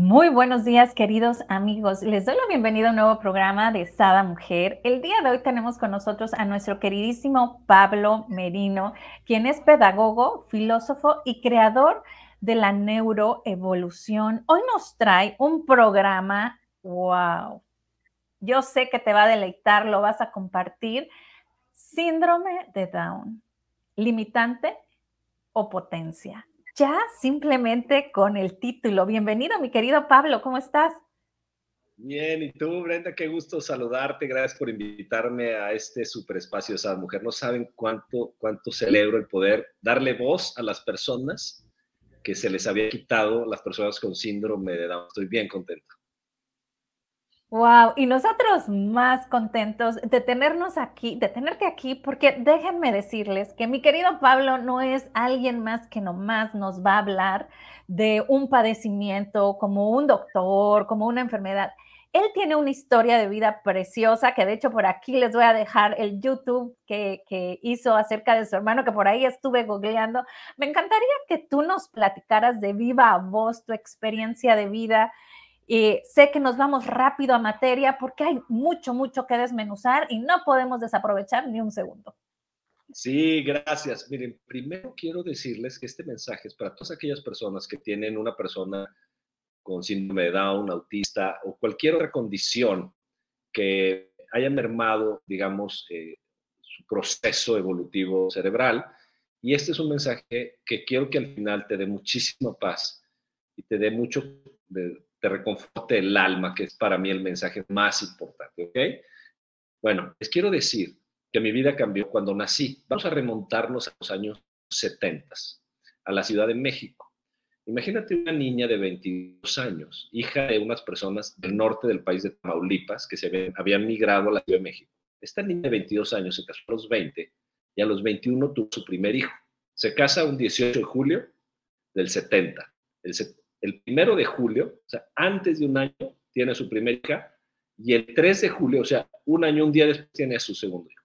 Muy buenos días, queridos amigos. Les doy la bienvenida a un nuevo programa de Sada Mujer. El día de hoy tenemos con nosotros a nuestro queridísimo Pablo Merino, quien es pedagogo, filósofo y creador de la neuroevolución. Hoy nos trae un programa, wow, yo sé que te va a deleitar, lo vas a compartir. Síndrome de Down, limitante o potencia ya simplemente con el título. Bienvenido, mi querido Pablo, ¿cómo estás? Bien, y tú, Brenda, qué gusto saludarte. Gracias por invitarme a este super espacio de esa mujer. No saben cuánto, cuánto celebro el poder darle voz a las personas que se les había quitado, las personas con síndrome de Down. Estoy bien contento. Wow, y nosotros más contentos de tenernos aquí, de tenerte aquí, porque déjenme decirles que mi querido Pablo no es alguien más que nomás nos va a hablar de un padecimiento como un doctor, como una enfermedad. Él tiene una historia de vida preciosa, que de hecho por aquí les voy a dejar el YouTube que, que hizo acerca de su hermano, que por ahí estuve googleando. Me encantaría que tú nos platicaras de viva voz tu experiencia de vida y sé que nos vamos rápido a materia porque hay mucho, mucho que desmenuzar y no podemos desaprovechar ni un segundo. Sí, gracias. Miren, primero quiero decirles que este mensaje es para todas aquellas personas que tienen una persona con síndrome de Down, autista o cualquier otra condición que haya mermado, digamos, eh, su proceso evolutivo cerebral. Y este es un mensaje que quiero que al final te dé muchísima paz y te dé mucho de, te reconforte el alma, que es para mí el mensaje más importante, ¿ok? Bueno, les quiero decir que mi vida cambió cuando nací. Vamos a remontarnos a los años 70, a la Ciudad de México. Imagínate una niña de 22 años, hija de unas personas del norte del país de Tamaulipas que se habían, migrado a la Ciudad de México. Esta niña de 22 años se casó a los 20 y a los 21 tuvo su primer hijo. Se casa un 18 de julio del 70. El, el primero de julio, o sea, antes de un año, tiene su primera hija, y el 3 de julio, o sea, un año, un día después, tiene a su segundo hijo.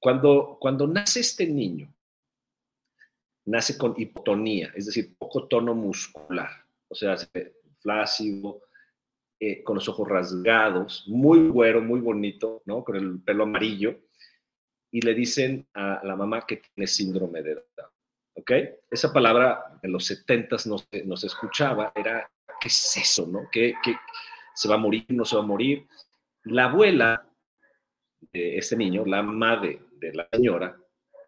Cuando, cuando nace este niño, nace con hipotonía, es decir, poco tono muscular, o sea, flácido, eh, con los ojos rasgados, muy güero, muy bonito, ¿no? Con el pelo amarillo, y le dicen a la mamá que tiene síndrome de Down. ¿Ok? Esa palabra en los 70 no, se escuchaba, era, ¿qué es eso, no? ¿Qué, se va a morir, no se va a morir? La abuela de este niño, la madre de la señora,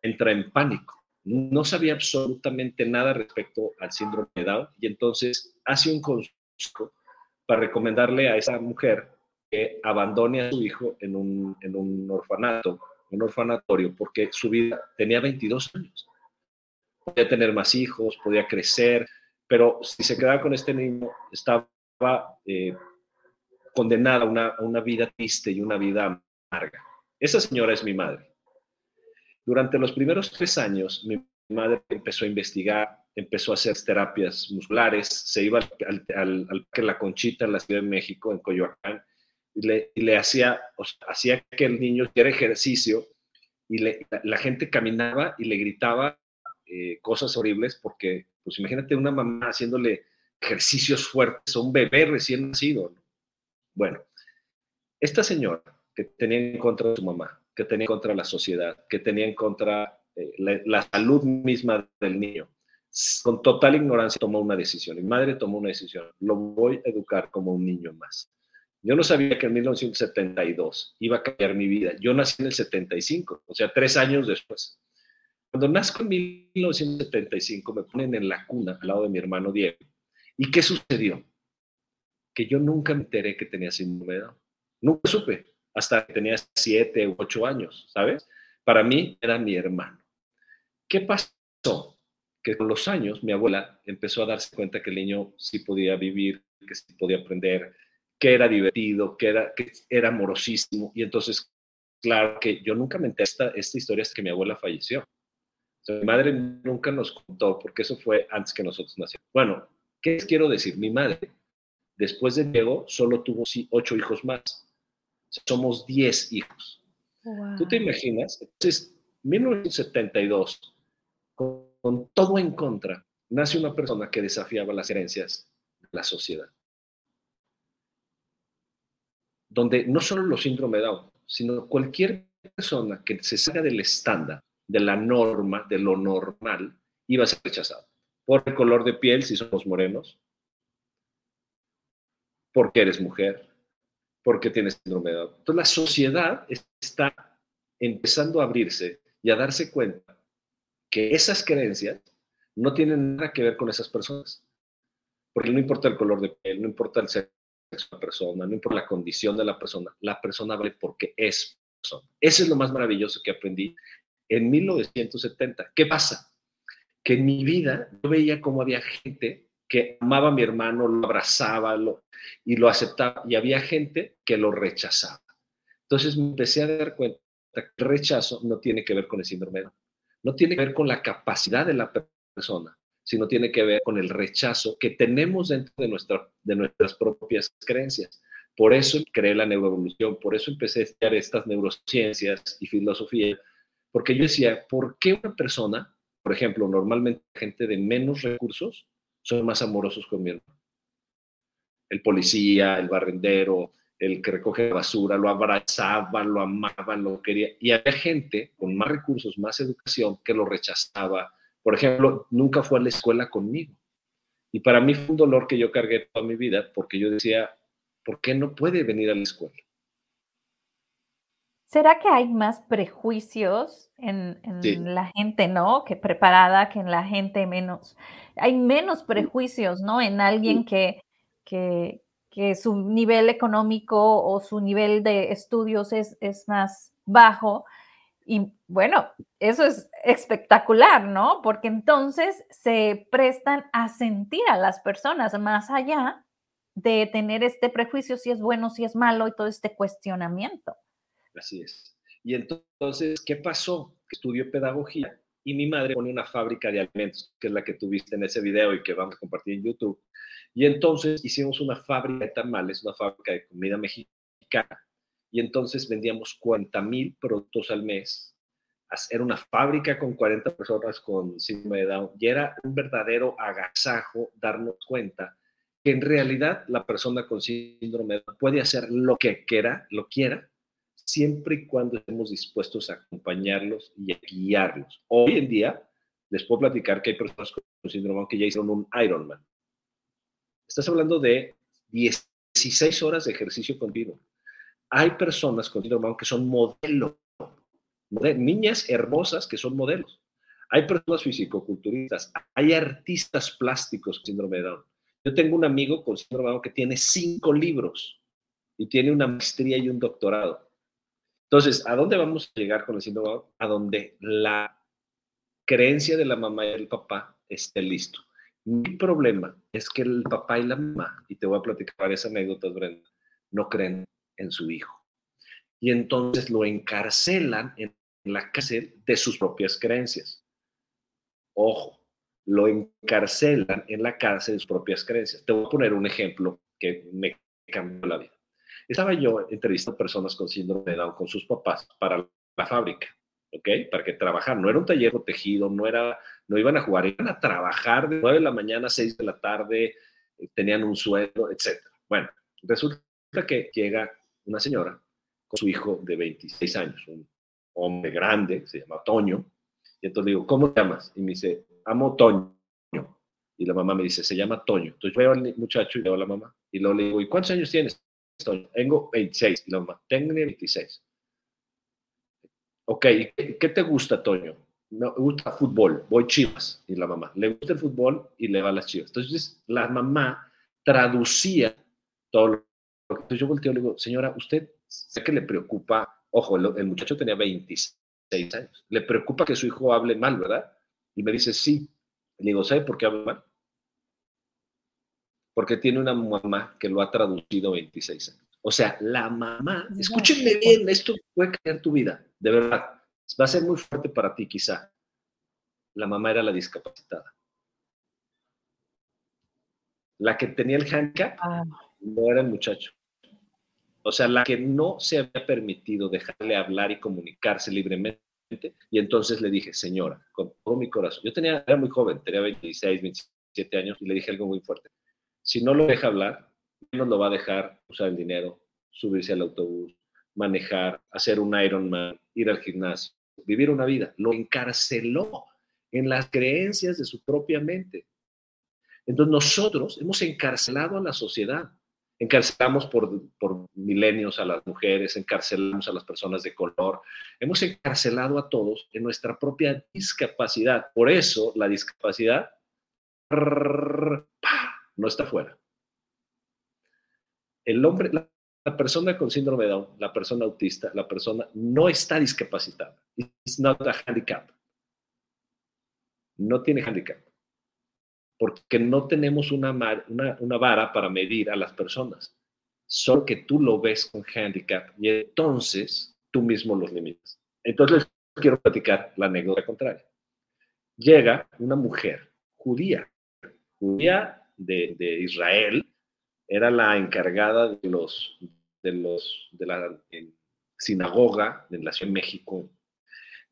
entra en pánico. No sabía absolutamente nada respecto al síndrome de Down y entonces hace un consejo para recomendarle a esa mujer que abandone a su hijo en un, en un orfanato, un orfanatorio, porque su vida tenía 22 años podía tener más hijos, podía crecer, pero si se quedaba con este niño, estaba eh, condenada a una, a una vida triste y una vida amarga. Esa señora es mi madre. Durante los primeros tres años, mi madre empezó a investigar, empezó a hacer terapias musculares, se iba al, al, al La Conchita en la Ciudad de México, en Coyoacán, y le, y le hacía, hacía que el niño hiciera ejercicio y le, la gente caminaba y le gritaba eh, cosas horribles porque, pues imagínate una mamá haciéndole ejercicios fuertes a un bebé recién nacido. Bueno, esta señora que tenía en contra de su mamá, que tenía en contra la sociedad, que tenía en contra eh, la, salud misma del niño, con total ignorancia tomó una decisión. Mi madre tomó una decisión. Lo voy a educar como un niño más. Yo no sabía que en 1972 iba a cambiar mi vida. Yo nací en el 75, o sea, tres años después. Cuando nazco en 1975, me ponen en la cuna al lado de mi hermano Diego. ¿Y qué sucedió? Que yo nunca me enteré que tenía síndrome de Down. Nunca supe, hasta que tenía siete u ocho años, ¿sabes? Para mí era mi hermano. ¿Qué pasó? Que con los años mi abuela empezó a darse cuenta que el niño sí podía vivir, que sí podía aprender, que era divertido, que era, que era amorosísimo. Y entonces, claro que yo nunca me enteré esta, esta historia hasta que mi abuela falleció mi madre nunca nos contó, porque eso fue antes que nosotros nacimos. Bueno, ¿qué les quiero decir? Mi madre, después de Diego, solo tuvo ocho hijos más. Somos diez hijos. ¿Tú te imaginas? Entonces, 1972, con, con todo en contra, nace una persona que desafiaba las herencias la sociedad. Donde no solo los síndrome de Down, sino cualquier persona que se salga del estándar, de la norma, de lo normal, iba a ser rechazado. Por el color de piel, si somos morenos, porque eres mujer, porque tienes síndrome de. Entonces la sociedad está empezando a abrirse y a darse cuenta que esas creencias no tienen nada que ver con esas personas. Porque no importa el color de piel, no importa el sexo de la persona, no importa la condición de la persona, la persona vale porque es persona. Eso es lo más maravilloso que aprendí en 1970. ¿Qué pasa? Que en mi vida yo veía cómo había gente que amaba a mi hermano, lo abrazaba y lo aceptaba, y había gente que lo rechazaba. Entonces me empecé a dar cuenta que el rechazo no tiene que ver con el síndrome, no tiene que ver con la capacidad de la persona, sino tiene que ver con el rechazo que tenemos dentro de, nuestra, de nuestras propias creencias. Por eso creé la neuroevolución, por eso empecé a estudiar estas neurociencias y filosofía, porque yo decía, ¿por qué una persona, por ejemplo, normalmente gente de menos recursos, son más amorosos con mi hermano? El policía, el barrendero, el que recoge basura, lo abrazaba, lo amaba, lo quería. Y había gente con más recursos, más educación, que lo rechazaba, por ejemplo, nunca fue a la escuela conmigo. Y para mí fue un dolor que yo cargué toda mi vida porque yo decía, ¿por qué no puede venir a la escuela? ¿Será que hay más prejuicios en, la gente, ¿no? Que preparada que en la gente menos. Hay menos prejuicios, ¿no? En alguien que, que, su nivel económico o su nivel de estudios es, es más bajo y bueno, eso es espectacular, ¿no? Porque entonces se prestan a sentir a las personas más allá de tener este prejuicio si es bueno, si es malo y todo este cuestionamiento. Así es. Y entonces, ¿qué pasó? Estudió pedagogía y mi madre pone una fábrica de alimentos, que es la que tuviste en ese video y que vamos a compartir en YouTube. Y entonces hicimos una fábrica de tamales, una fábrica de comida mexicana y entonces vendíamos 40 mil productos al mes. Era una fábrica con 40 personas con síndrome de Down y era un verdadero agasajo darnos cuenta que en realidad la persona con síndrome de Down puede hacer lo que quiera, lo quiera, siempre y cuando estemos dispuestos a acompañarlos y a guiarlos. Hoy en día les puedo platicar que hay personas con síndrome que ya hicieron un Ironman. Estás hablando de 16 horas de ejercicio continuo hay personas con síndrome que son modelos, niñas hermosas que son modelos. Hay personas fisicoculturistas, hay artistas plásticos con síndrome de Down. Yo tengo un amigo con síndrome de Down que tiene cinco libros y tiene una maestría y un doctorado. Entonces, ¿a dónde vamos a llegar con el síndrome? A donde la creencia de la mamá y el papá esté listo. Mi problema es que el papá y la mamá, y te voy a platicar varias anécdotas, Brenda, no creen en su hijo. Y entonces lo encarcelan en la cárcel de sus propias creencias. Ojo, lo encarcelan en la cárcel de sus propias creencias. Te voy a poner un ejemplo que me cambió la vida. Estaba yo entrevistando personas con síndrome de Down con sus papás para la fábrica, ¿ok? Para que trabajaran. No era un taller protegido, no, era, no iban a jugar, iban a trabajar de 9 de la mañana a 6 de la tarde, eh, tenían un sueldo, etc. Bueno, resulta que llega una señora con su hijo de 26 años, un hombre grande, se llama Toño, y entonces digo, ¿cómo te llamas? Y me dice, amo Toño. Y la mamá me dice, se llama Toño. Entonces veo al muchacho y veo a la mamá, y luego le digo, ¿y cuántos años tienes? Tengo 26. Y la mamá, tengo 26. Ok, ¿qué te gusta, Toño? Me gusta fútbol, voy chivas. Y la mamá, le gusta el fútbol y le va a las chivas. Entonces la mamá traducía todo lo entonces yo volteo y le digo, señora, usted sé que le preocupa, ojo, el, muchacho tenía 26 años, le preocupa que su hijo hable mal, ¿verdad? Y me dice, sí. Le digo, ¿sabe por qué habla mal? Porque tiene una mamá que lo ha traducido 26 años. O sea, la mamá, escúchenme bien, esto puede cambiar tu vida, de verdad. Va a ser muy fuerte para ti quizá. La mamá era la discapacitada. La que tenía el handicap ah. no era el muchacho. O sea, la que no se había permitido dejarle hablar y comunicarse libremente. Y entonces le dije, señora, con todo mi corazón, yo tenía, era muy joven, tenía 26, 27 años, y le dije algo muy fuerte. Si no lo deja hablar, menos lo va a dejar usar el dinero, subirse al autobús, manejar, hacer un Ironman, ir al gimnasio, vivir una vida. Lo encarceló en las creencias de su propia mente. Entonces nosotros hemos encarcelado a la sociedad. Encarcelamos por, por milenios a las mujeres, encarcelamos a las personas de color, hemos encarcelado a todos en nuestra propia discapacidad. Por eso la discapacidad no está fuera. El hombre, la, persona con síndrome de Down, la persona autista, la persona no está discapacitada. It's not a handicap. No tiene handicap. Porque no tenemos una, una, una vara para medir a las personas. Solo que tú lo ves con handicap y entonces tú mismo los limitas. Entonces quiero platicar la anécdota contraria. Llega una mujer judía judía de, Israel, era la encargada de los de los de la sinagoga de la Ciudad de México,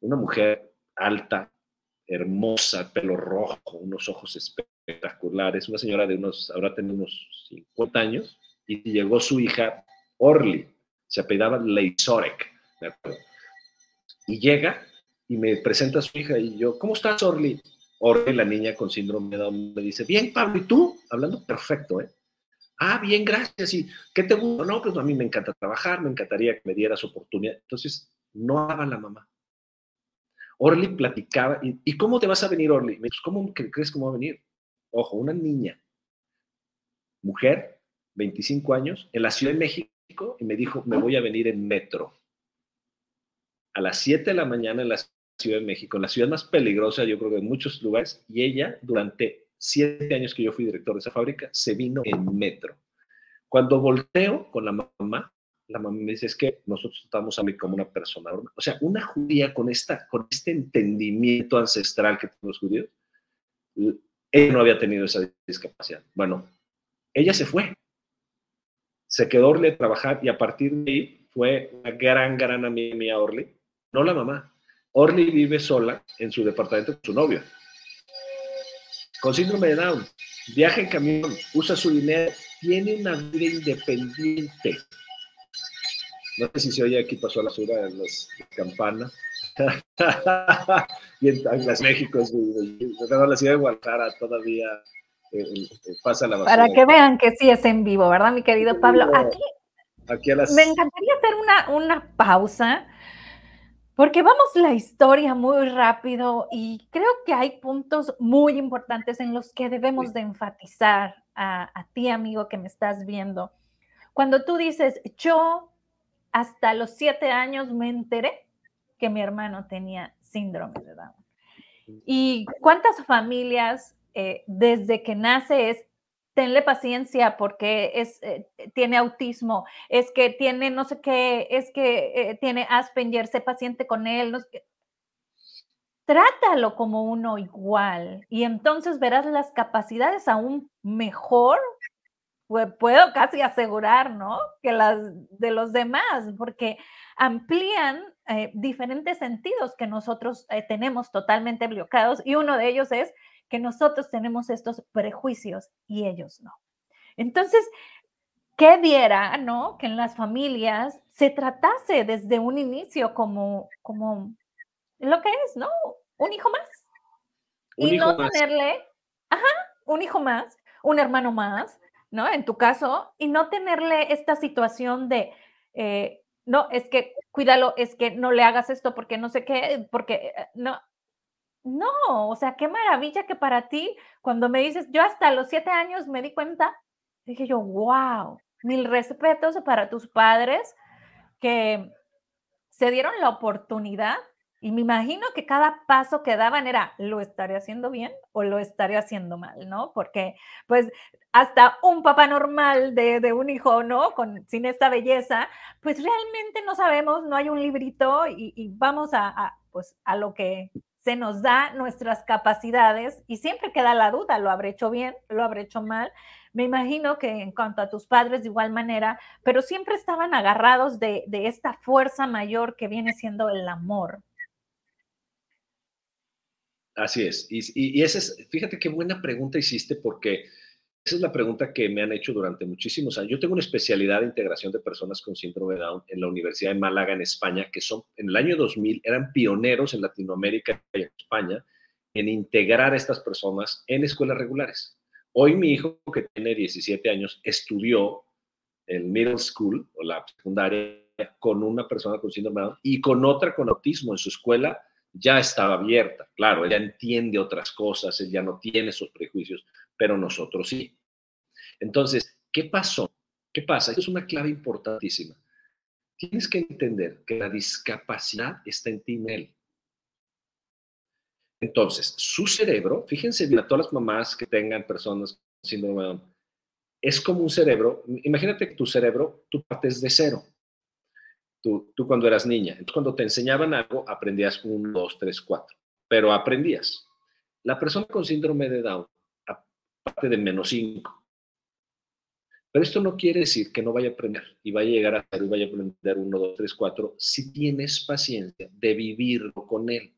una mujer alta, hermosa, pelo rojo, unos ojos espectaculares, una señora de unos, ahora tiene unos 50 años, y llegó su hija Orly, se apellidaba Leisorek, Y llega y me presenta a su hija y yo, ¿cómo estás, Orly? Orly, la niña con síndrome de Down, me dice, bien, Pablo, ¿y tú? Hablando perfecto, ¿eh? Ah, bien, gracias. ¿Y qué te gusta? No, pues a mí me encanta trabajar, me encantaría que me dieras oportunidad. Entonces, no hablaba la mamá. Orly platicaba, ¿y, cómo te vas a venir, Orly? Me dijo, ¿cómo crees que va a venir? Ojo, una niña, mujer, 25 años, en la Ciudad de México, y me dijo, me voy a venir en metro. A las 7 de la mañana en la Ciudad de México, la ciudad más peligrosa, yo creo que en muchos lugares, y ella, durante siete años que yo fui director de esa fábrica, se vino en metro. Cuando volteo con la mamá, la mamá me dice, es que nosotros estamos a mí como una persona O sea, una judía con, esta, con este entendimiento ancestral que tienen los judíos, ella no había tenido esa discapacidad. Bueno, ella se fue. Se quedó Orly a trabajar y a partir de ahí fue una gran, gran amiga mía Orly, no la mamá, Orly vive sola en su departamento con su novio. Con síndrome de Down, viaja en camión, usa su dinero, tiene una vida independiente. No sé si se oye aquí, pasó a la basura de las campanas. y en, las México, en la ciudad de Guadalajara todavía eh, eh, pasa la basura. Para que vean que sí es en vivo, ¿verdad, mi querido Pablo? Aquí, aquí me encantaría hacer una, una pausa porque vamos la historia muy rápido y creo que hay puntos muy importantes en los que debemos de enfatizar a, ti, amigo, que me estás viendo. Cuando tú dices, yo hasta los siete años me enteré que mi hermano tenía síndrome de Down. ¿Y cuántas familias eh, desde que nace es tenle paciencia porque es, eh, tiene autismo, es que tiene no sé qué, es que eh, tiene Asperger, sé paciente con él. Trátalo como uno igual y entonces verás las capacidades aún mejor, puedo casi asegurar, ¿no? Que las de los demás, porque amplían eh, diferentes sentidos que nosotros tenemos totalmente bloqueados y uno de ellos es que nosotros tenemos estos prejuicios y ellos no. Entonces, ¿qué diera, no? Que en las familias se tratase desde un inicio como, como lo que es, ¿no? Un hijo más. y no tenerle, ajá, un hijo más, un hermano más, ¿no? En tu caso, y no tenerle esta situación de, eh, no, es que cuídalo, es que no le hagas esto porque no sé qué, porque eh, no, no, o sea, qué maravilla que para ti, cuando me dices, yo hasta los siete años me di cuenta, dije yo, wow, mil respetos para tus padres que se dieron la oportunidad y me imagino que cada paso que daban era, ¿lo estaré haciendo bien o lo estaré haciendo mal? ¿No? Porque pues hasta un papá normal de, un hijo, ¿no? Con, sin esta belleza, pues realmente no sabemos, no hay un librito y, vamos a, a, pues, a lo que se nos da nuestras capacidades y siempre queda la duda, ¿lo habré hecho bien? ¿Lo habré hecho mal? Me imagino que en cuanto a tus padres de igual manera, pero siempre estaban agarrados de, esta fuerza mayor que viene siendo el amor. Así es. Y, y, esa es, fíjate qué buena pregunta hiciste porque esa es la pregunta que me han hecho durante muchísimos años. Yo tengo una especialidad de integración de personas con síndrome de Down en la Universidad de Málaga, en España, que son en el año 2000 eran pioneros en Latinoamérica y en España en integrar a estas personas en escuelas regulares. Hoy mi hijo, que tiene 17 años, estudió el middle school o la secundaria con una persona con síndrome de Down y con otra con autismo en su escuela ya estaba abierta. Claro, ella entiende otras cosas, él ya no tiene esos prejuicios, pero nosotros sí. Entonces, ¿qué pasó? ¿Qué pasa? Esto es una clave importantísima. Tienes que entender que la discapacidad está en ti, en él. Entonces, su cerebro, fíjense bien a todas las mamás que tengan personas con síndrome de Down, es como un cerebro, imagínate que tu cerebro, tú partes de cero. Tú, tú cuando eras niña, cuando te enseñaban algo, aprendías un, dos, tres, cuatro, pero aprendías. La persona con síndrome de Down parte de menos 5. Pero esto no quiere decir que no vaya a aprender y vaya a llegar a ser y vaya a aprender 1, 2, 3, 4 si tienes paciencia de vivirlo con él.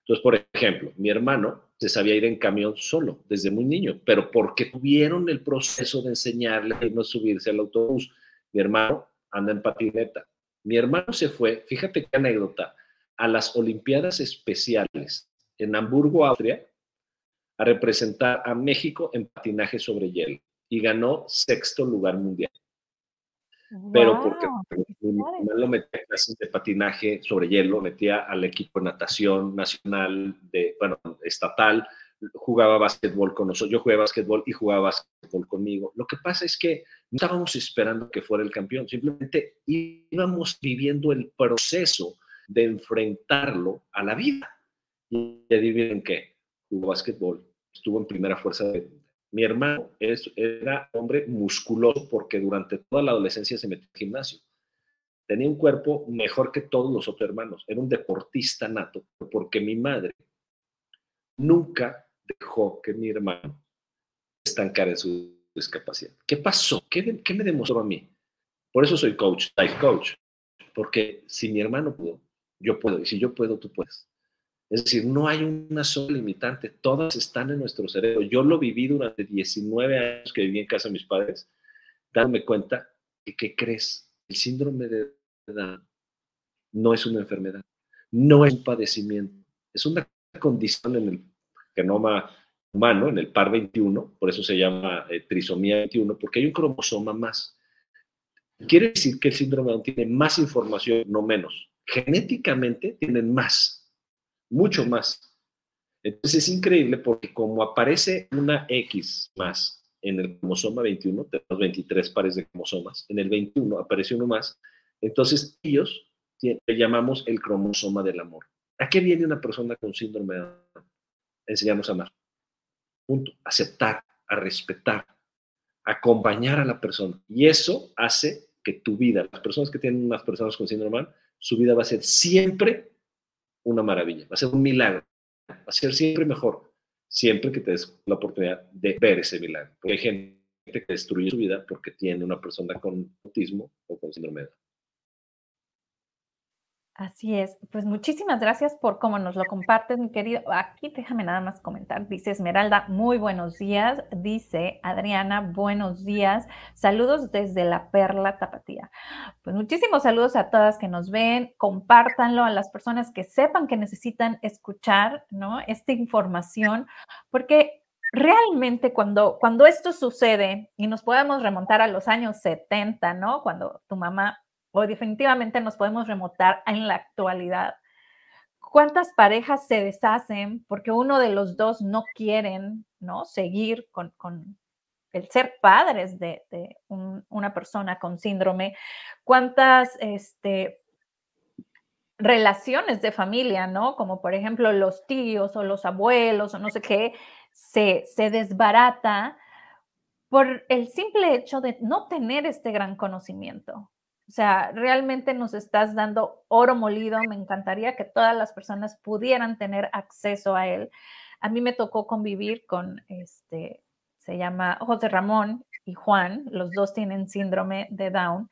Entonces, por ejemplo, mi hermano se sabía ir en camión solo desde muy niño, pero porque tuvieron el proceso de enseñarle a no subirse al autobús. Mi hermano anda en patineta. Mi hermano se fue, fíjate qué anécdota, a las Olimpiadas Especiales en Hamburgo, Austria, a representar a México en patinaje sobre hielo y ganó sexto lugar mundial. Pero porque lo metía a clases de patinaje sobre hielo, metía al equipo de natación nacional, de, bueno, estatal, jugaba básquetbol con nosotros, yo jugué básquetbol y jugaba básquetbol conmigo. Lo que pasa es que no estábamos esperando que fuera el campeón, simplemente íbamos viviendo el proceso de enfrentarlo a la vida. Y adivinen qué, básquetbol, estuvo en primera fuerza. De... Mi hermano es, era hombre musculoso porque durante toda la adolescencia se metió al gimnasio. Tenía un cuerpo mejor que todos los otros hermanos. Era un deportista nato porque mi madre nunca dejó que mi hermano estancara en su discapacidad. ¿Qué pasó? ¿Qué, ¿Qué, me demostró a mí? Por eso soy coach, life coach. Porque si mi hermano pudo, yo puedo. Y si yo puedo, tú puedes. Es decir, no hay una sola limitante, todas están en nuestro cerebro. Yo lo viví durante 19 años que viví en casa de mis padres, dándome cuenta que, ¿qué crees? El síndrome de Down no es una enfermedad, no es un padecimiento, es una condición en el genoma humano, en el par 21, por eso se llama eh, trisomía 21, porque hay un cromosoma más. Quiere decir que el síndrome de Down tiene más información, no menos. Genéticamente tienen más mucho más. Entonces es increíble porque como aparece una X más en el cromosoma 21, tenemos 23 pares de cromosomas, en el 21 aparece uno más, entonces ellos le llamamos el cromosoma del amor. ¿A qué viene una persona con síndrome de Down? Enseñamos a amar. Punto. Aceptar, a respetar, acompañar a la persona. Y eso hace que tu vida, las personas que tienen unas personas con síndrome de Down, su vida va a ser siempre una maravilla, va a ser un milagro, va a ser siempre mejor, siempre que te des la oportunidad de ver ese milagro. Porque hay gente que destruye su vida porque tiene una persona con autismo o con síndrome de Así es. Pues muchísimas gracias por cómo nos lo compartes, mi querido. Aquí déjame nada más comentar. Dice Esmeralda, muy buenos días. Dice Adriana, buenos días. Saludos desde la Perla Tapatía. Pues muchísimos saludos a todas que nos ven. Compártanlo a las personas que sepan que necesitan escuchar, ¿no? Esta información, porque realmente cuando, cuando esto sucede y nos podemos remontar a los años 70, ¿no? Cuando tu mamá o definitivamente nos podemos remontar en la actualidad. ¿Cuántas parejas se deshacen porque uno de los dos no quieren ¿no? seguir con, el ser padres de, una persona con síndrome? ¿Cuántas este, relaciones de familia, ¿no? Como por ejemplo los tíos o los abuelos o no sé qué, se, se desbarata por el simple hecho de no tener este gran conocimiento. O sea, realmente nos estás dando oro molido. Me encantaría que todas las personas pudieran tener acceso a él. A mí me tocó convivir con, este, se llama José Ramón y Juan. Los dos tienen síndrome de Down,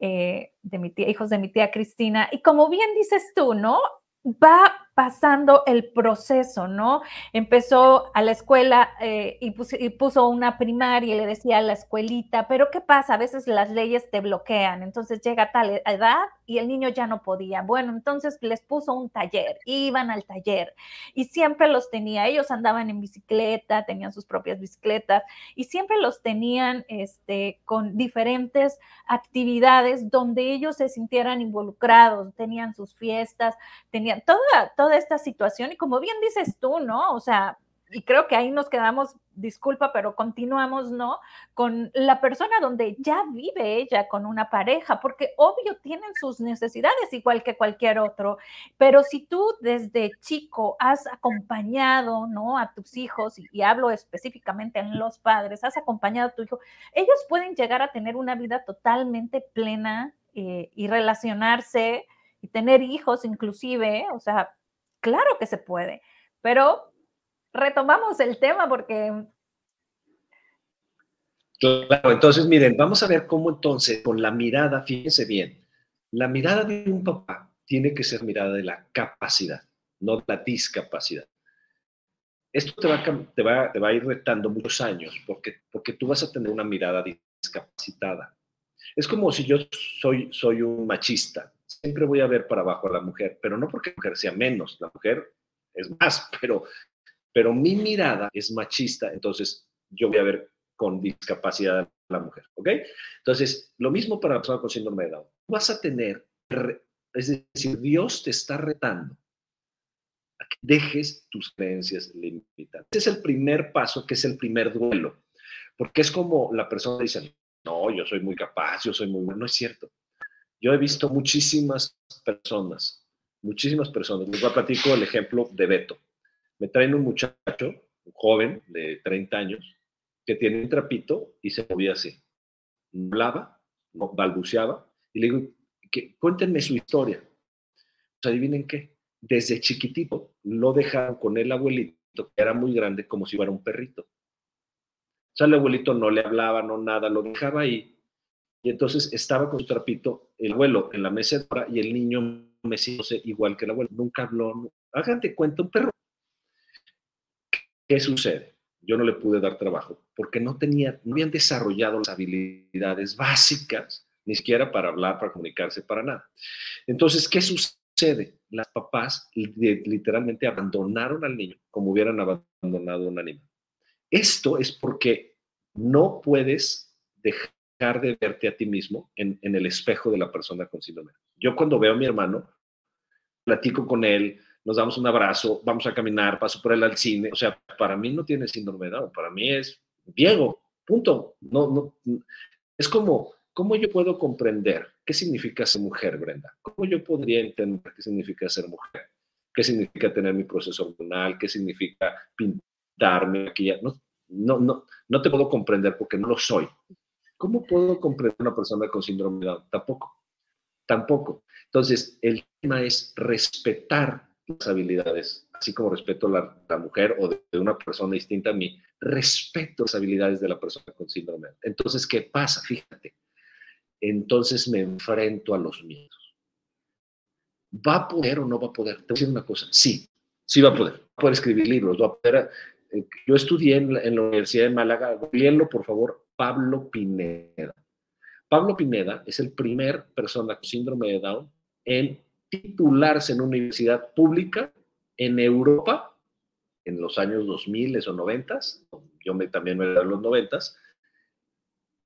eh, de hijos de mi tía Cristina. Y como bien dices tú, ¿no? Va pasando el proceso, ¿no? Empezó a la escuela eh, y, puso, una primaria y le decía a la escuelita, pero ¿qué pasa? A veces las leyes te bloquean, entonces llega tal edad y el niño ya no podía. Bueno, entonces les puso un taller, iban al taller y siempre los tenía, ellos andaban en bicicleta, tenían sus propias bicicletas y siempre los tenían este, con diferentes actividades donde ellos se sintieran involucrados, tenían sus fiestas, tenían toda toda esta situación y como bien dices tú, ¿no? O sea, y creo que ahí nos quedamos, disculpa, pero continuamos, ¿no? Con la persona donde ya vive ella con una pareja, porque obvio tienen sus necesidades igual que cualquier otro, pero si tú desde chico has acompañado, ¿no? A tus hijos, y, hablo específicamente en los padres, has acompañado a tu hijo, ellos pueden llegar a tener una vida totalmente plena eh, y relacionarse y tener hijos inclusive, o sea, Claro que se puede, pero retomamos el tema porque... Claro, entonces miren, vamos a ver cómo entonces con la mirada, fíjense bien, la mirada de un papá tiene que ser mirada de la capacidad, no de la discapacidad. Esto te va, te va, te va a ir retando muchos años porque, porque tú vas a tener una mirada discapacitada. Es como si yo soy, soy un machista siempre voy a ver para abajo a la mujer, pero no porque la mujer sea menos, la mujer es más, pero, pero mi mirada es machista, entonces yo voy a ver con discapacidad a la mujer, ¿ok? Entonces, lo mismo para la persona con síndrome de Down. Vas a tener, es decir, Dios te está retando a que dejes tus creencias limitadas. Ese es el primer paso, que es el primer duelo, porque es como la persona dice, no, yo soy muy capaz, yo soy muy bueno, no es cierto. Yo he visto muchísimas personas, muchísimas personas. Les voy a platicar el ejemplo de Beto. Me traen un muchacho, un joven de 30 años, que tiene un trapito y se movía así. Hablaba, balbuceaba, y le digo, que, cuéntenme su historia. Pues adivinen qué. Desde chiquitito lo dejaron con el abuelito, que era muy grande, como si fuera un perrito. O sea, el abuelito no le hablaba, no nada, lo dejaba ahí y entonces estaba con su trapito el abuelo en la mesa y el niño meciéndose igual que el abuelo. Nunca habló. Hagan de cuenta un perro. ¿Qué sucede? Yo no le pude dar trabajo porque no tenía, no habían desarrollado las habilidades básicas, ni siquiera para hablar, para comunicarse, para nada. Entonces, ¿qué sucede? Las papás literalmente abandonaron al niño como hubieran abandonado a un animal. Esto es porque no puedes dejar de verte a ti mismo en, el espejo de la persona con síndrome. Yo cuando veo a mi hermano, platico con él, nos damos un abrazo, vamos a caminar, paso por él al cine. O sea, para mí no tiene síndrome de Down, para mí es Diego, punto. No, no, es como, ¿cómo yo puedo comprender qué significa ser mujer, Brenda? ¿Cómo yo podría entender qué significa ser mujer? ¿Qué significa tener mi proceso hormonal? ¿Qué significa pintarme, aquí? No, no, no, no te puedo comprender porque no lo soy. ¿Cómo puedo comprender a una persona con síndrome de Down? Tampoco. Tampoco. Entonces, el tema es respetar las habilidades, así como respeto a la, mujer o de, una persona distinta a mí, respeto las habilidades de la persona con síndrome. de Down. Entonces, ¿qué pasa? Fíjate. Entonces me enfrento a los miedos. ¿Va a poder o no va a poder? Te voy a decir una cosa. Sí, sí va a poder. Va a poder escribir libros. Eh, yo estudié en la, en la Universidad de Málaga. Léenlo, por favor Pablo Pineda. Pablo Pineda es el primer persona con síndrome de Down en titularse en una universidad pública en Europa en los años 2000 o 90, yo me, también me era de los 90,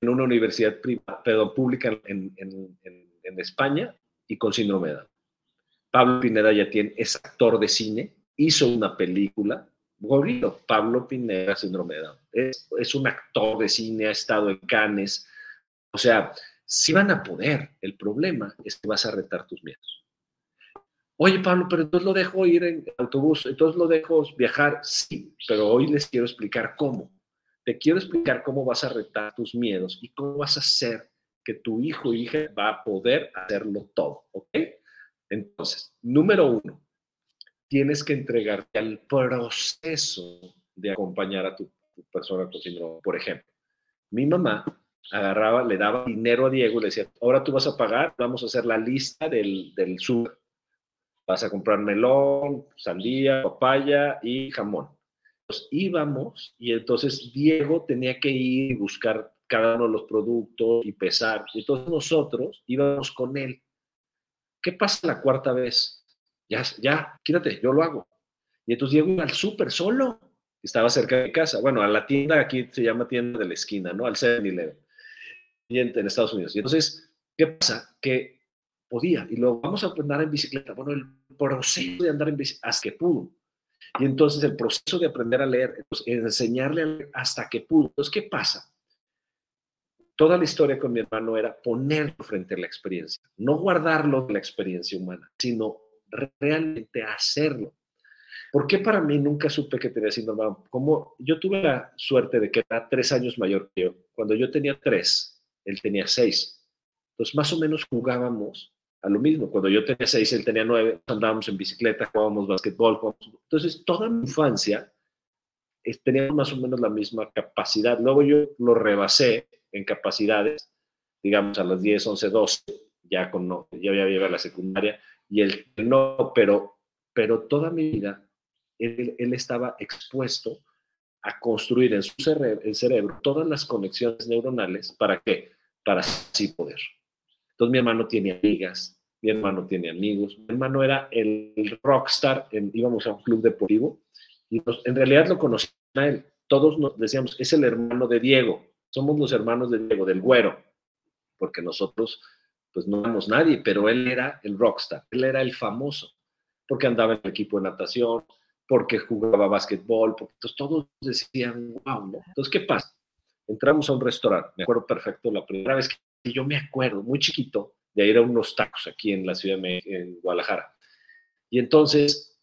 en una universidad privada, pero pública en, España y con síndrome de Down. Pablo Pineda ya tiene, es actor de cine, hizo una película, Pablo Pineda, síndrome de Down. Es, un actor de cine, ha estado en Cannes. O sea, si van a poder. El problema es que vas a retar tus miedos. Oye, Pablo, pero entonces lo dejo ir en autobús, entonces lo dejo viajar. Sí, pero hoy les quiero explicar cómo. Te quiero explicar cómo vas a retar tus miedos y cómo vas a hacer que tu hijo o hija va a poder hacerlo todo, ¿ok? Entonces, número uno, tienes que entregarte al proceso de acompañar a tu, persona con síndrome. Por ejemplo, mi mamá agarraba, le daba dinero a Diego y le decía, ahora tú vas a pagar, vamos a hacer la lista del, del vas a comprar melón, sandía, papaya y jamón. Entonces íbamos y entonces Diego tenía que ir y buscar cada uno de los productos y pesar. Entonces nosotros íbamos con él. ¿Qué pasa la cuarta vez? Ya, ya, quítate, yo lo hago. Y entonces Diego al súper solo. Estaba cerca de casa. Bueno, a la tienda, aquí se llama tienda de la esquina, ¿no? Al 7-Eleven. En, en Estados Unidos. Y entonces, ¿qué pasa? Que podía. Y luego vamos a andar en bicicleta. Bueno, el proceso de andar en bicicleta hasta que pudo. Y entonces el proceso de aprender a leer, pues, enseñarle a leer hasta que pudo. Entonces, ¿qué pasa? Toda la historia con mi hermano era ponerlo frente a la experiencia, no guardarlo de la experiencia humana, sino realmente hacerlo. ¿Por qué para mí nunca supe que tenía síndrome? Como yo tuve la suerte de que era tres años mayor que yo. Cuando yo tenía tres, él tenía seis. Entonces, más o menos jugábamos a lo mismo. Cuando yo tenía seis, él tenía nueve, andábamos en bicicleta, jugábamos básquetbol. Entonces, toda mi infancia eh, teníamos más o menos la misma capacidad. Luego yo lo rebasé en capacidades, digamos a las 10, 11, 12, ya con no, ya había llegado a la secundaria, y él no, pero, pero toda mi vida él, estaba expuesto a construir en su cerebro, todas las conexiones neuronales para qué? Para así poder. Entonces mi hermano tiene amigas, mi hermano tiene amigos, mi hermano era el rockstar, íbamos a un club deportivo y en realidad lo conocían a él. Todos nos decíamos, es el hermano de Diego, somos los hermanos de Diego, del güero, porque nosotros pues no éramos nadie, pero él era el rockstar, él era el famoso, porque andaba en el equipo de natación, porque jugaba básquetbol, porque entonces todos decían, wow, ¿no? Entonces, ¿qué pasa? Entramos a un restaurante, me acuerdo perfecto, la primera vez que yo me acuerdo, muy chiquito, de ir a unos tacos aquí en la ciudad de en Guadalajara. Y entonces,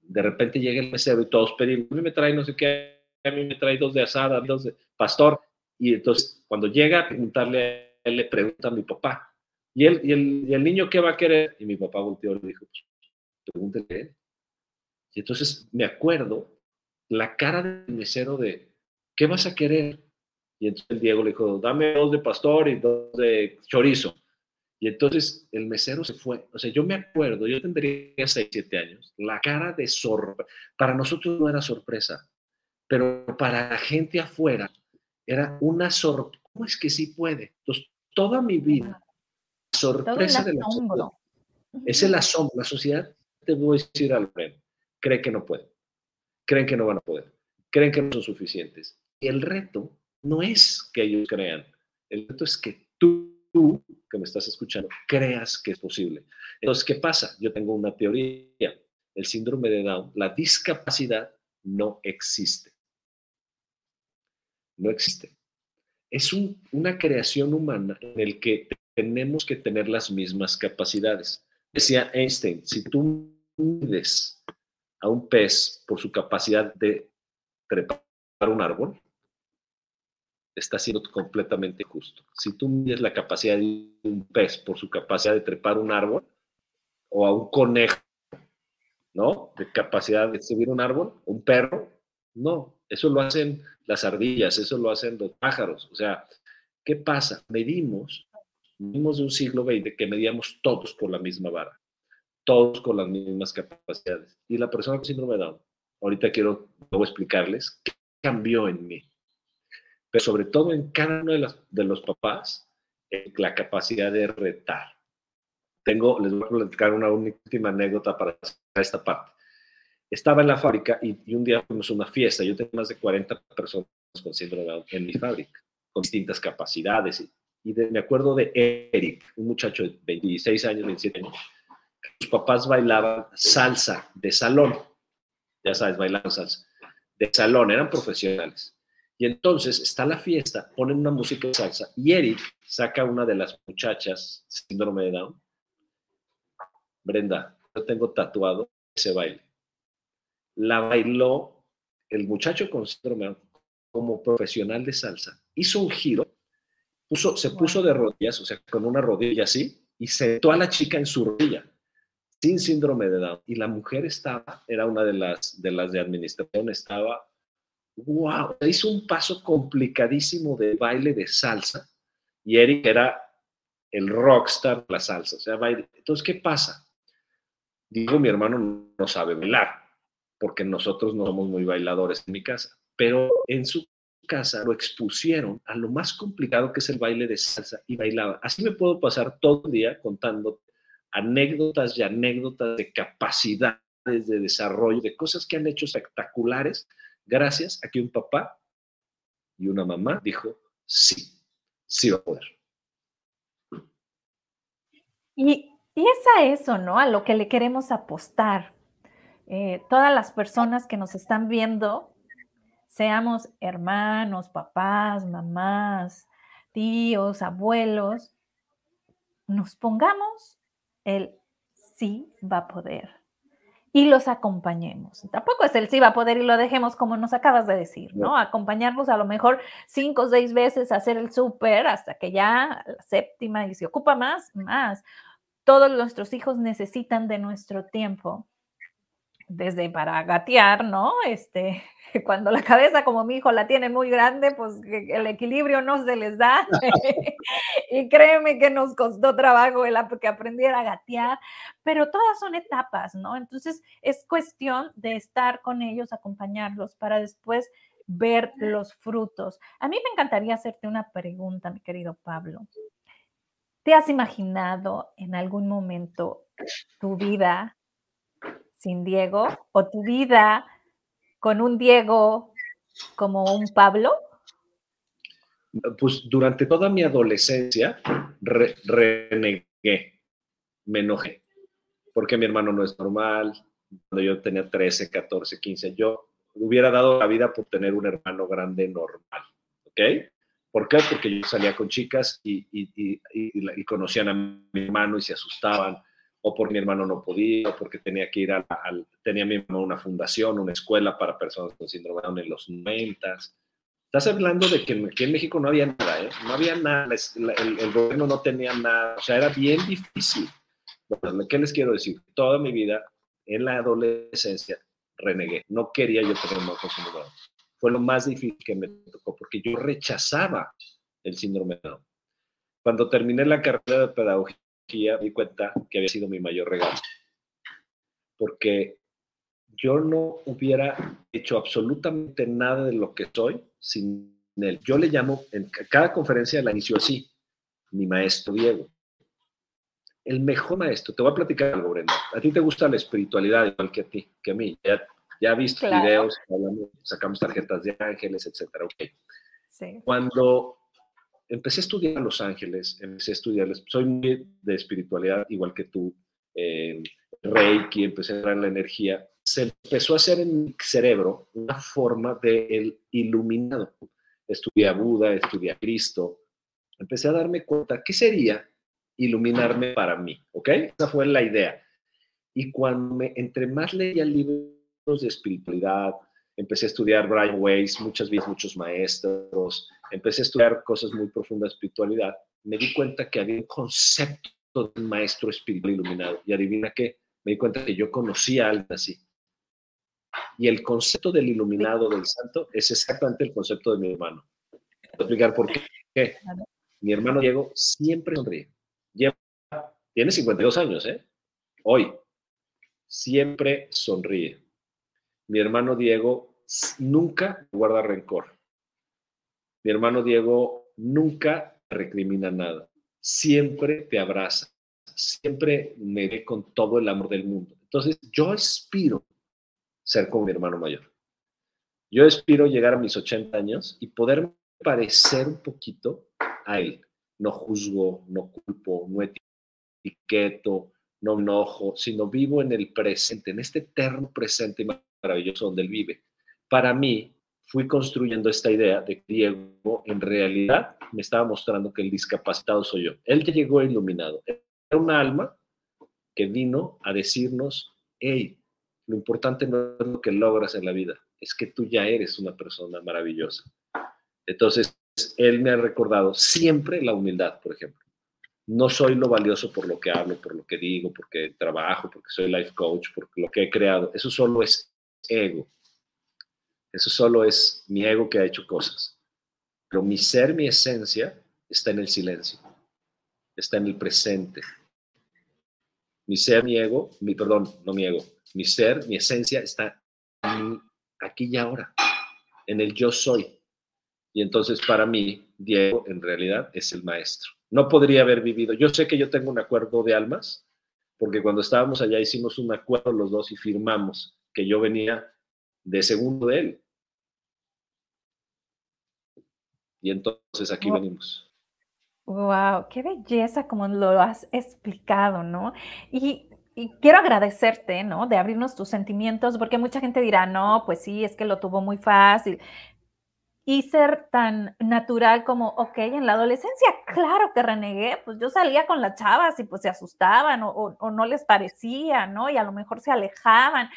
de repente llega el mesero y todos pedimos, a mí me trae no sé qué, a mí me trae dos de asada, dos de pastor. Y entonces, cuando llega a preguntarle, él le pregunta a mi papá, ¿y, y, el, y el niño qué va a querer? Y mi papá volteó y le dijo, pues, pregúntele. Y entonces me acuerdo la cara del mesero de, ¿qué vas a querer? Y entonces el Diego le dijo, dame dos de pastor y dos de chorizo. Y entonces el mesero se fue. O sea, yo me acuerdo, yo tendría 6, 7 años, la cara de sorpresa. Para nosotros no era sorpresa, pero para la gente afuera era una sorpresa. ¿Cómo es que sí puede? Entonces, toda mi vida, sorpresa de la sociedad, es el asombro. La sociedad, te voy a decir algo, cree que no pueden, creen que no van a poder, creen que no son suficientes. Y el reto no es que ellos crean, el reto es que tú, que me estás escuchando, creas que es posible. Entonces, ¿qué pasa? Yo tengo una teoría. El síndrome de Down, la discapacidad no existe. No existe. Es una creación humana en el que tenemos que tener las mismas capacidades. Decía Einstein, si tú mides a un pez por su capacidad de trepar un árbol, está siendo completamente justo. Si tú mides la capacidad de un pez por su capacidad de trepar un árbol, o a un conejo, ¿no? De capacidad de subir un árbol, un perro, no. Eso lo hacen las ardillas, eso lo hacen los pájaros. O sea, ¿qué pasa? Medimos, medimos de un siglo XX que medíamos todos por la misma vara todos con las mismas capacidades. Y la persona con síndrome de Down, ahorita quiero luego explicarles qué cambió en mí. Pero sobre todo en cada uno de, de los papás, la capacidad de retar. Tengo, les voy a platicar una última anécdota para esta parte. Estaba en la fábrica y, un día fuimos a una fiesta. Yo tengo más de 40 personas con síndrome de Down en mi fábrica, con distintas capacidades. Y, y me acuerdo de Eric, un muchacho de 26 años, 27 años, sus papás bailaban salsa de salón. Ya sabes, bailaban salsa. De salón, eran profesionales. Y entonces está la fiesta, ponen una música de salsa y Eric saca una de las muchachas, síndrome de Down. Brenda, yo tengo tatuado ese baile. La bailó el muchacho con síndrome de Down como profesional de salsa. Hizo un giro, puso, se puso de rodillas, o sea, con una rodilla así, y sentó a la chica en su rodilla sin síndrome de Down. Y la mujer estaba, era una de las de, las de administración, estaba, wow, hizo un paso complicadísimo de baile de salsa. Y Eric era el rockstar de la salsa, o sea, baile. Entonces, ¿qué pasa? Digo, mi hermano no sabe bailar, porque nosotros no somos muy bailadores en mi casa, pero en su casa lo expusieron a lo más complicado que es el baile de salsa y bailaba. Así me puedo pasar todo el día contando anécdotas y anécdotas de capacidades de desarrollo, de cosas que han hecho espectaculares gracias a que un papá y una mamá dijo, sí, sí va a poder. Y, y es a eso, ¿no? A lo que le queremos apostar. Eh, todas las personas que nos están viendo, seamos hermanos, papás, mamás, tíos, abuelos, nos pongamos el sí va a poder y los acompañemos. Tampoco es el sí va a poder y lo dejemos como nos acabas de decir, ¿no? Acompañarnos a lo mejor cinco o seis veces a hacer el súper hasta que ya la séptima y se ocupa más, más. Todos nuestros hijos necesitan de nuestro tiempo desde para gatear, ¿no? Este, cuando la cabeza como mi hijo la tiene muy grande, pues el equilibrio no se les da. y créeme que nos costó trabajo el que aprendiera a gatear, pero todas son etapas, ¿no? Entonces es cuestión de estar con ellos, acompañarlos para después ver los frutos. A mí me encantaría hacerte una pregunta, mi querido Pablo. ¿Te has imaginado en algún momento tu vida sin Diego o tu vida con un Diego como un Pablo? Pues durante toda mi adolescencia renegué, me enojé, porque mi hermano no es normal, cuando yo tenía 13, 14, 15, yo hubiera dado la vida por tener un hermano grande normal, ¿ok? ¿Por qué? Porque yo salía con chicas y, y, y conocían a mi hermano y se asustaban o porque mi hermano no podía, o porque tenía que ir al, tenía mi hermano una fundación, una escuela para personas con síndrome de Down en los 90. Estás hablando de que aquí en México no había nada, ¿eh? No había nada, el, gobierno no tenía nada, o sea, era bien difícil. Bueno, ¿qué les quiero decir? Toda mi vida, en la adolescencia, renegué. No quería yo tener un con síndrome de Down. Fue lo más difícil que me tocó, porque yo rechazaba el síndrome de Down. Cuando terminé la carrera de pedagogía, me di cuenta que había sido mi mayor regalo. Porque yo no hubiera hecho absolutamente nada de lo que soy sin él. Yo le llamo, en cada conferencia la inicio así, mi maestro Diego. El mejor maestro, te voy a platicar algo, Brenda. A ti te gusta la espiritualidad igual que a ti, que a mí. Ya, ya visto videos, sacamos tarjetas de ángeles, etcétera. Okay. Sí. Cuando empecé a estudiar a Los Ángeles, empecé a estudiar, soy muy de espiritualidad, igual que tú, eh, Reiki, empecé a entrar en la energía, se empezó a hacer en mi cerebro una forma de el iluminado. Estudié a Buda, estudié a Cristo, empecé a darme cuenta qué sería iluminarme para mí, ¿ok? Esa fue la idea. Y cuando me, entre más leía libros de espiritualidad, empecé a estudiar Brian Weiss, muchas veces muchos maestros, empecé a estudiar cosas muy profundas de espiritualidad, me di cuenta que había un concepto de un maestro espiritual iluminado. Y adivina qué, me di cuenta que yo conocía a alguien así. Y el concepto del iluminado del santo es exactamente el concepto de mi hermano. Voy a explicar por qué. Mi hermano Diego siempre sonríe. Lleva, tiene 52 años, ¿eh? Hoy. Siempre sonríe. Mi hermano Diego nunca guarda rencor. Mi hermano Diego nunca recrimina nada, siempre te abraza, siempre me ve con todo el amor del mundo. Entonces, yo aspiro ser como mi hermano mayor. Yo aspiro llegar a mis 80 años y poder parecer un poquito a él. No juzgo, no culpo, no etiqueto, no enojo, sino vivo en el presente, en este eterno presente maravilloso donde él vive. Para mí, fui construyendo esta idea de que Diego en realidad me estaba mostrando que el discapacitado soy yo. Él ya llegó iluminado. Era un alma que vino a decirnos, hey, lo importante no es lo que logras en la vida, es que tú ya eres una persona maravillosa. Entonces, él me ha recordado siempre la humildad, por ejemplo. No soy lo valioso por lo que hablo, por lo que digo, porque trabajo, porque soy life coach, por lo que he creado. Eso solo es ego eso solo es mi ego que ha hecho cosas. Pero mi ser, mi esencia, está en el silencio, está en el presente. Mi ser, mi ego, mi, perdón, no mi ego, mi ser, mi esencia está aquí y ahora, en el yo soy. Y entonces para mí, Diego en realidad es el maestro. No podría haber vivido. Yo sé que yo tengo un acuerdo de almas, porque cuando estábamos allá hicimos un acuerdo los dos y firmamos que yo venía de segundo de él. Y entonces aquí venimos. Wow, qué belleza como lo has explicado, ¿no? Y, y, quiero agradecerte, ¿no? De abrirnos tus sentimientos, porque mucha gente dirá, no, pues sí, es que lo tuvo muy fácil y ser tan natural como, ok, en la adolescencia, claro que renegué, pues yo salía con las chavas y pues se asustaban o, no les parecía, ¿no? Y a lo mejor se alejaban.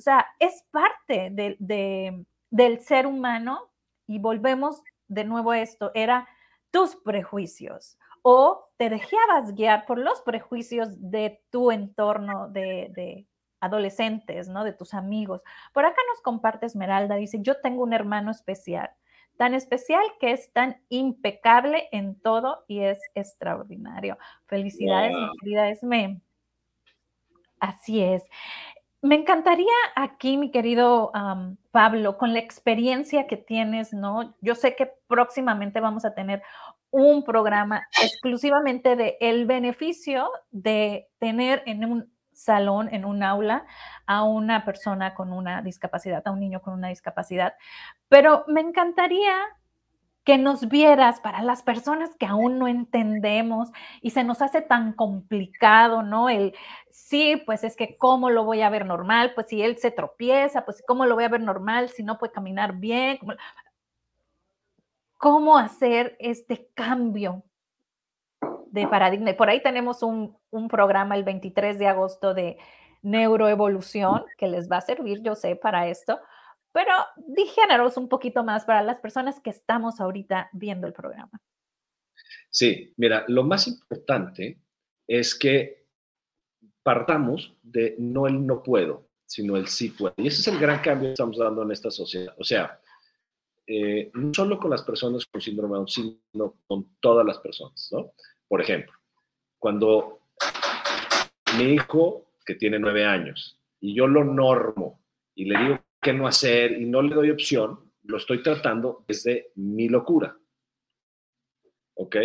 O sea, es parte de, del ser humano y volvemos de nuevo a esto, era tus prejuicios o te dejabas guiar por los prejuicios de tu entorno de, de adolescentes, ¿no? De tus amigos. Por acá nos comparte Esmeralda, dice, yo tengo un hermano especial tan especial que es tan impecable en todo y es extraordinario. Felicidades, mi querida Esme. Así es. Me encantaría aquí, mi querido Pablo, con la experiencia que tienes, ¿no? Yo sé que próximamente vamos a tener un programa exclusivamente de el beneficio de tener en un salón, en un aula, a una persona con una discapacidad, a un niño con una discapacidad. Pero me encantaría que nos vieras para las personas que aún no entendemos y se nos hace tan complicado, ¿no? El, sí, pues es que cómo lo voy a ver normal, pues si él se tropieza, pues cómo lo voy a ver normal si no puede caminar bien, cómo, hacer este cambio de paradigma. Por ahí tenemos un, un, programa el 23 de agosto de neuroevolución que les va a servir, yo sé, para esto, pero digéneros un poquito más para las personas que estamos ahorita viendo el programa. Sí, mira, lo más importante es que partamos de no el no puedo, sino el sí puedo. Y ese es el gran cambio que estamos dando en esta sociedad. O sea, eh, no solo con las personas con síndrome de Down, sino con todas las personas, ¿no? Por ejemplo, cuando mi hijo, que tiene nueve años, y yo lo normo y le digo qué no hacer y no le doy opción, lo estoy tratando desde mi locura. ¿Ok?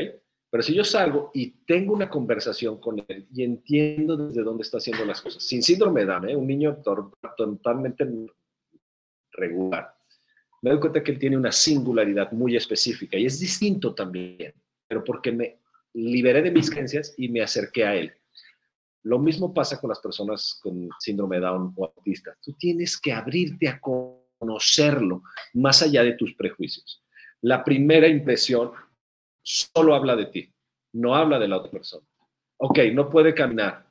Pero si yo salgo y tengo una conversación con él y entiendo desde dónde está haciendo las cosas, sin síndrome de Down, ¿eh? un niño totalmente regular, me doy cuenta que él tiene una singularidad muy específica y es distinto también, pero porque me liberé de mis creencias y me acerqué a él. Lo mismo pasa con las personas con síndrome de Down o autistas. Tú tienes que abrirte a conocerlo más allá de tus prejuicios. La primera impresión solo habla de ti, no habla de la otra persona. Ok, no puede caminar.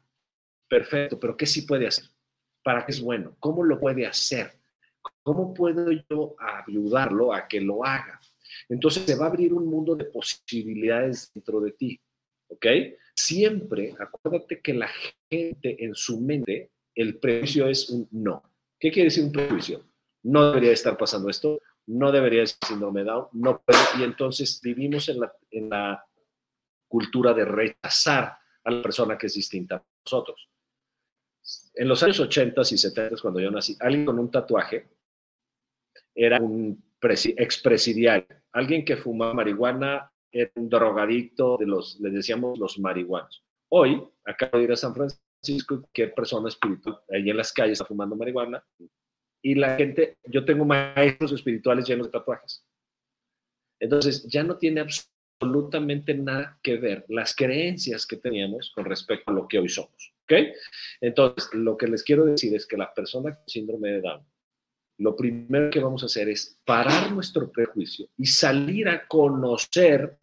Perfecto, pero ¿qué sí puede hacer? ¿Para qué es bueno? ¿Cómo lo puede hacer? ¿Cómo puedo yo ayudarlo a que lo haga? Entonces se va a abrir un mundo de posibilidades dentro de ti, ¿ok? Siempre acuérdate que la gente en su mente, el prejuicio es un no. ¿Qué quiere decir un prejuicio? No debería estar pasando esto, no debería ser síndrome Down, no puede. Y entonces vivimos en la, en la cultura de rechazar a la persona que es distinta a nosotros. En los años 80 y 70, cuando yo nací, alguien con un tatuaje era un expresidiario. Alguien que fumaba marihuana era un drogadicto de los, les decíamos los marihuanos. Hoy, acabo de ir a San Francisco, cualquier persona espiritual ahí en las calles está fumando marihuana y la gente, yo tengo maestros espirituales llenos de tatuajes. Entonces, ya no tiene absolutamente nada que ver las creencias que teníamos con respecto a lo que hoy somos. ¿Ok? Entonces, lo que les quiero decir es que la persona con síndrome de Down lo primero que vamos a hacer es parar nuestro prejuicio y salir a conocer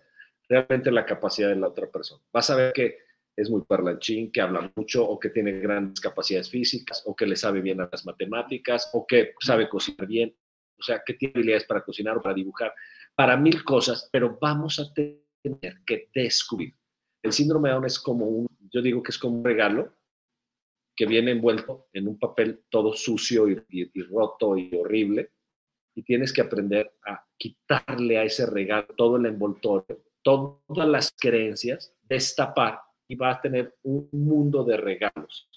realmente la capacidad de la otra persona. Vas a ver que es muy parlanchín, que habla mucho o que tiene grandes capacidades físicas o que le sabe bien a las matemáticas o que sabe cocinar bien, o sea, que tiene habilidades para cocinar o para dibujar, para mil cosas, pero vamos a tener que descubrir. El síndrome de Down es como un, yo digo que es como un regalo que viene envuelto en un papel todo sucio y, roto y horrible, y tienes que aprender a quitarle a ese regalo todo el envoltorio, todas las creencias, destapar y va a tener un mundo de regalos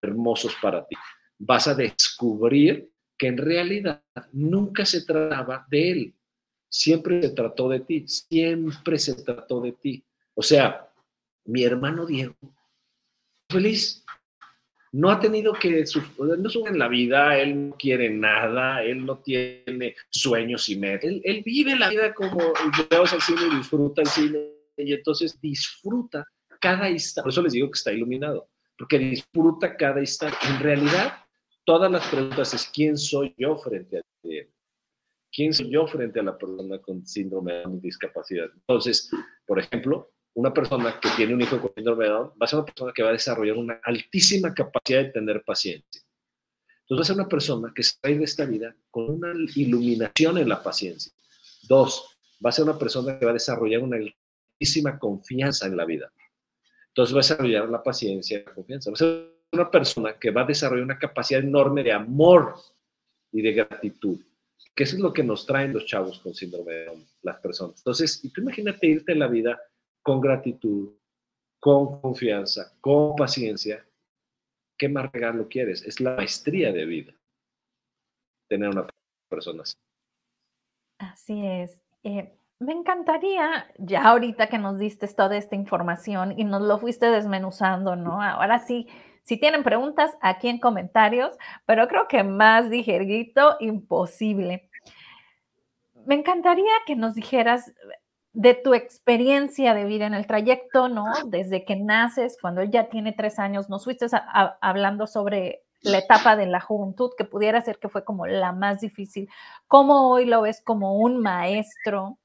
hermosos para ti. Vas a descubrir que en realidad nunca se trataba de él, siempre se trató de ti, siempre se trató de ti. O sea, mi hermano Diego, feliz, no ha tenido que, no sube en la vida, él no quiere nada, él no tiene sueños y metas, él, vive la vida como vamos al y disfruta el cine y entonces disfruta cada instante, por eso les digo que está iluminado, porque disfruta cada instante. En realidad, todas las preguntas es quién soy yo frente a ti. ¿Quién soy yo frente a la persona con síndrome de discapacidad? Entonces, por ejemplo, una persona que tiene un hijo con síndrome de Down va a ser una persona que va a desarrollar una altísima capacidad de tener paciencia. Entonces va a ser una persona que se de esta vida con una iluminación en la paciencia. Dos, va a ser una persona que va a desarrollar una altísima confianza en la vida. Entonces va a desarrollar la paciencia y la confianza. Va a ser una persona que va a desarrollar una capacidad enorme de amor y de gratitud, que eso es lo que nos traen los chavos con síndrome de Down, las personas. Entonces, y tú imagínate irte en la vida con gratitud, con confianza, con paciencia, ¿qué más regalo quieres? Es la maestría de vida tener una persona así. Así es. Eh, me encantaría, ya ahorita que nos diste toda esta información y nos lo fuiste desmenuzando, ¿no? Ahora sí, si tienen preguntas, aquí en comentarios, pero creo que más digerito, imposible. Me encantaría que nos dijeras, de tu experiencia de vida en el trayecto, ¿no? Desde que naces, cuando él ya tiene tres años, nos fuiste hablando sobre la etapa de la juventud, que pudiera ser que fue como la más difícil. ¿Cómo hoy lo ves como un maestro?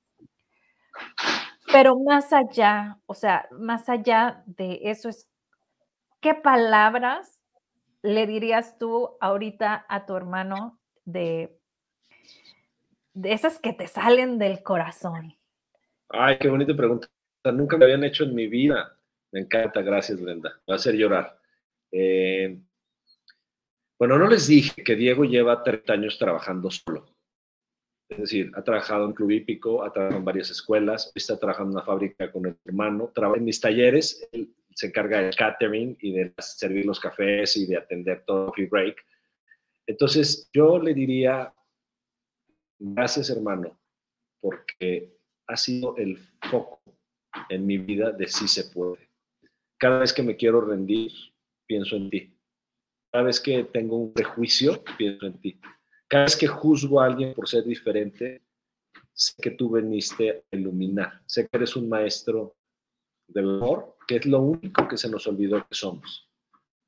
Pero más allá, o sea, más allá de eso es, ¿qué palabras le dirías tú ahorita a tu hermano de, de esas que te salen del corazón? Ay, qué bonita pregunta. Nunca me habían hecho en mi vida. Me encanta, gracias, Brenda. Me va a hacer llorar. Eh, bueno, no les dije que Diego lleva 30 años trabajando solo. Es decir, ha trabajado en Club Hípico, ha trabajado en varias escuelas, está trabajando en una fábrica con el hermano, trabaja en mis talleres, él se encarga del catering y de servir los cafés y de atender todo free break. Entonces, yo le diría, gracias hermano, porque ha sido el foco en mi vida de si se puede. Cada vez que me quiero rendir, pienso en ti. Cada vez que tengo un prejuicio, pienso en ti. Cada vez que juzgo a alguien por ser diferente, sé que tú veniste a iluminar. Sé que eres un maestro del amor, que es lo único que se nos olvidó que somos.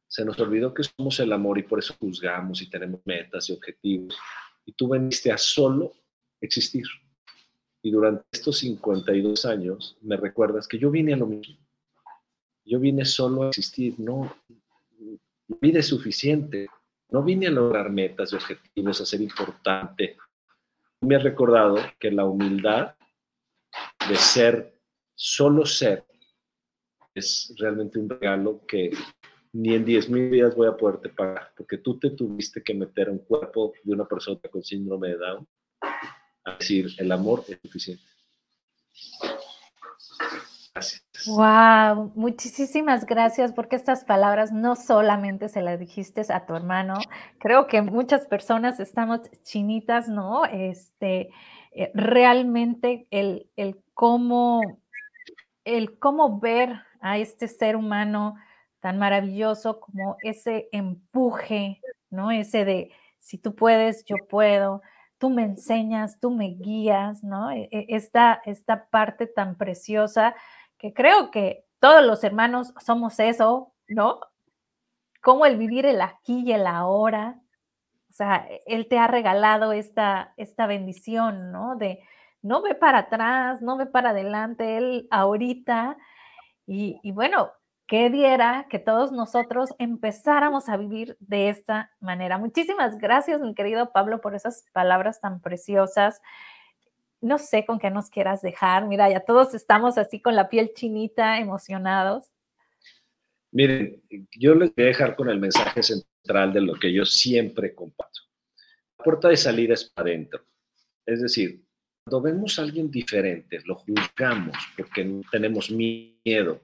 Se nos olvidó que somos el amor y por eso juzgamos y tenemos metas y objetivos. Y tú veniste a solo existir. Y durante estos 52 años me recuerdas que yo vine a lo mismo. Yo vine solo a existir, no, mi vida es suficiente. No vine a lograr metas y objetivos, a ser importante. Me ha recordado que la humildad de ser, solo ser, es realmente un regalo que ni en 10 mil días voy a poderte pagar, porque tú te tuviste que meter a un cuerpo de una persona con síndrome de Down a decir, el amor es suficiente. Gracias. Wow, muchísimas gracias porque estas palabras no solamente se las dijiste a tu hermano, creo que muchas personas estamos chinitas, ¿no? Este, eh, realmente el, el, cómo, el cómo ver a este ser humano tan maravilloso como ese empuje, ¿no? Ese de, si tú puedes, yo puedo, tú me enseñas, tú me guías, ¿no? E, e, esta, esta parte tan preciosa que creo que todos los hermanos somos eso, ¿no? Como el vivir el aquí y el ahora. O sea, e, Él te ha regalado esta, esta bendición, ¿no? De no ve para atrás, no ve para adelante, Él ahorita. Y, y bueno, que diera que todos nosotros empezáramos a vivir de esta manera. Muchísimas gracias, mi querido Pablo, por esas palabras tan preciosas. No sé con qué nos quieras dejar. Mira, ya todos estamos así con la piel chinita, emocionados. Miren, yo les voy a dejar con el mensaje central de lo que yo siempre comparto. La puerta de salida es para adentro. Es decir, cuando vemos a alguien diferente, lo juzgamos porque tenemos miedo,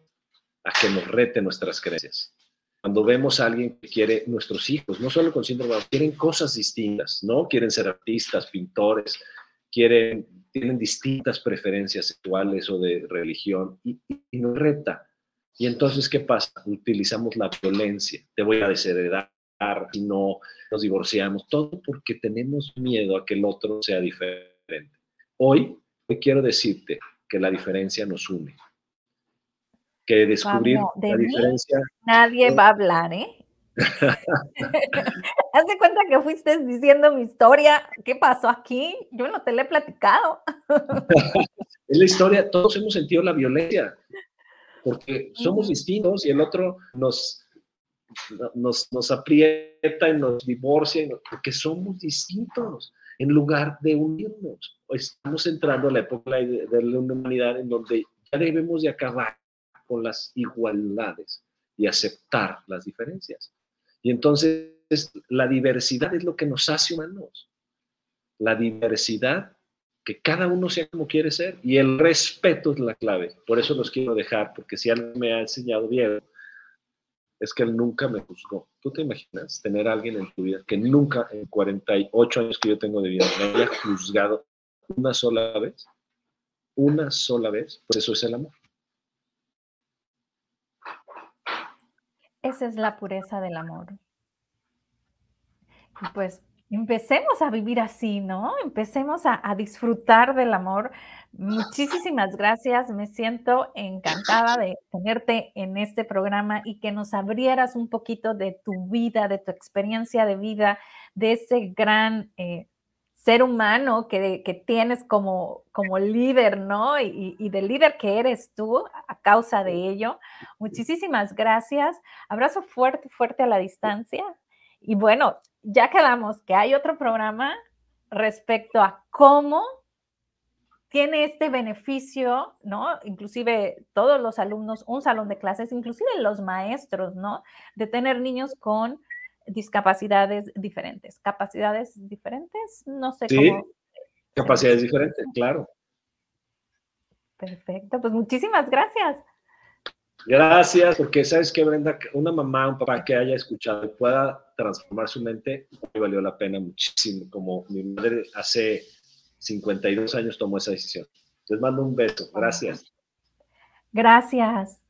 a que nos rete nuestras creencias. Cuando vemos a alguien que quiere, nuestros hijos, no solo con síndrome quieren cosas distintas, ¿no? Quieren ser artistas, pintores, quieren, tienen distintas preferencias sexuales o de religión y, y nos reta. Y entonces, ¿qué pasa? Utilizamos la violencia. Te voy a desheredar si no nos divorciamos, todo porque tenemos miedo a que el otro sea diferente. Hoy, quiero decirte que la diferencia nos une. Que descubrir la diferencia. Nadie va a hablar, ¿eh? Haz de cuenta que fuiste diciendo mi historia. ¿Qué pasó aquí? Yo no te la he platicado. es la historia, todos hemos sentido la violencia, porque somos distintos y el otro nos, nos, nos aprieta y nos divorcia, porque somos distintos en lugar de unirnos. Estamos entrando a la época de, la humanidad en donde ya debemos de acabar con las igualdades y aceptar las diferencias. Y entonces la diversidad es lo que nos hace humanos. La diversidad, que cada uno sea como quiere ser, y el respeto es la clave. Por eso los quiero dejar, porque si alguien me ha enseñado bien, es que él nunca me juzgó. ¿Tú te imaginas tener alguien en tu vida que nunca en 48 años que yo tengo de vida me haya juzgado una sola vez? Una sola vez. Pues eso es el amor. Esa es la pureza del amor. Y pues empecemos a vivir así, ¿no? Empecemos a, disfrutar del amor Muchísimas gracias, me siento encantada de tenerte en este programa y que nos abrieras un poquito de tu vida, de tu experiencia de vida, de ese gran eh, ser humano que, tienes como, como líder, ¿no? Y, y, del líder que eres tú a causa de ello. Muchísimas gracias. Abrazo fuerte, fuerte a la distancia. Y bueno, ya quedamos que hay otro programa respecto a cómo tiene este beneficio, ¿no? Inclusive todos los alumnos, un salón de clases, inclusive los maestros, ¿no? De tener niños con discapacidades diferentes. ¿Capacidades diferentes? No sé sí, Capacidades diferentes, claro. Perfecto, pues muchísimas gracias. Gracias, porque sabes que Brenda, una mamá, un papá que haya escuchado y pueda transformar su mente, me valió la pena muchísimo, como mi madre hace 52 años tomó esa decisión. Les mando un beso. Gracias. Gracias.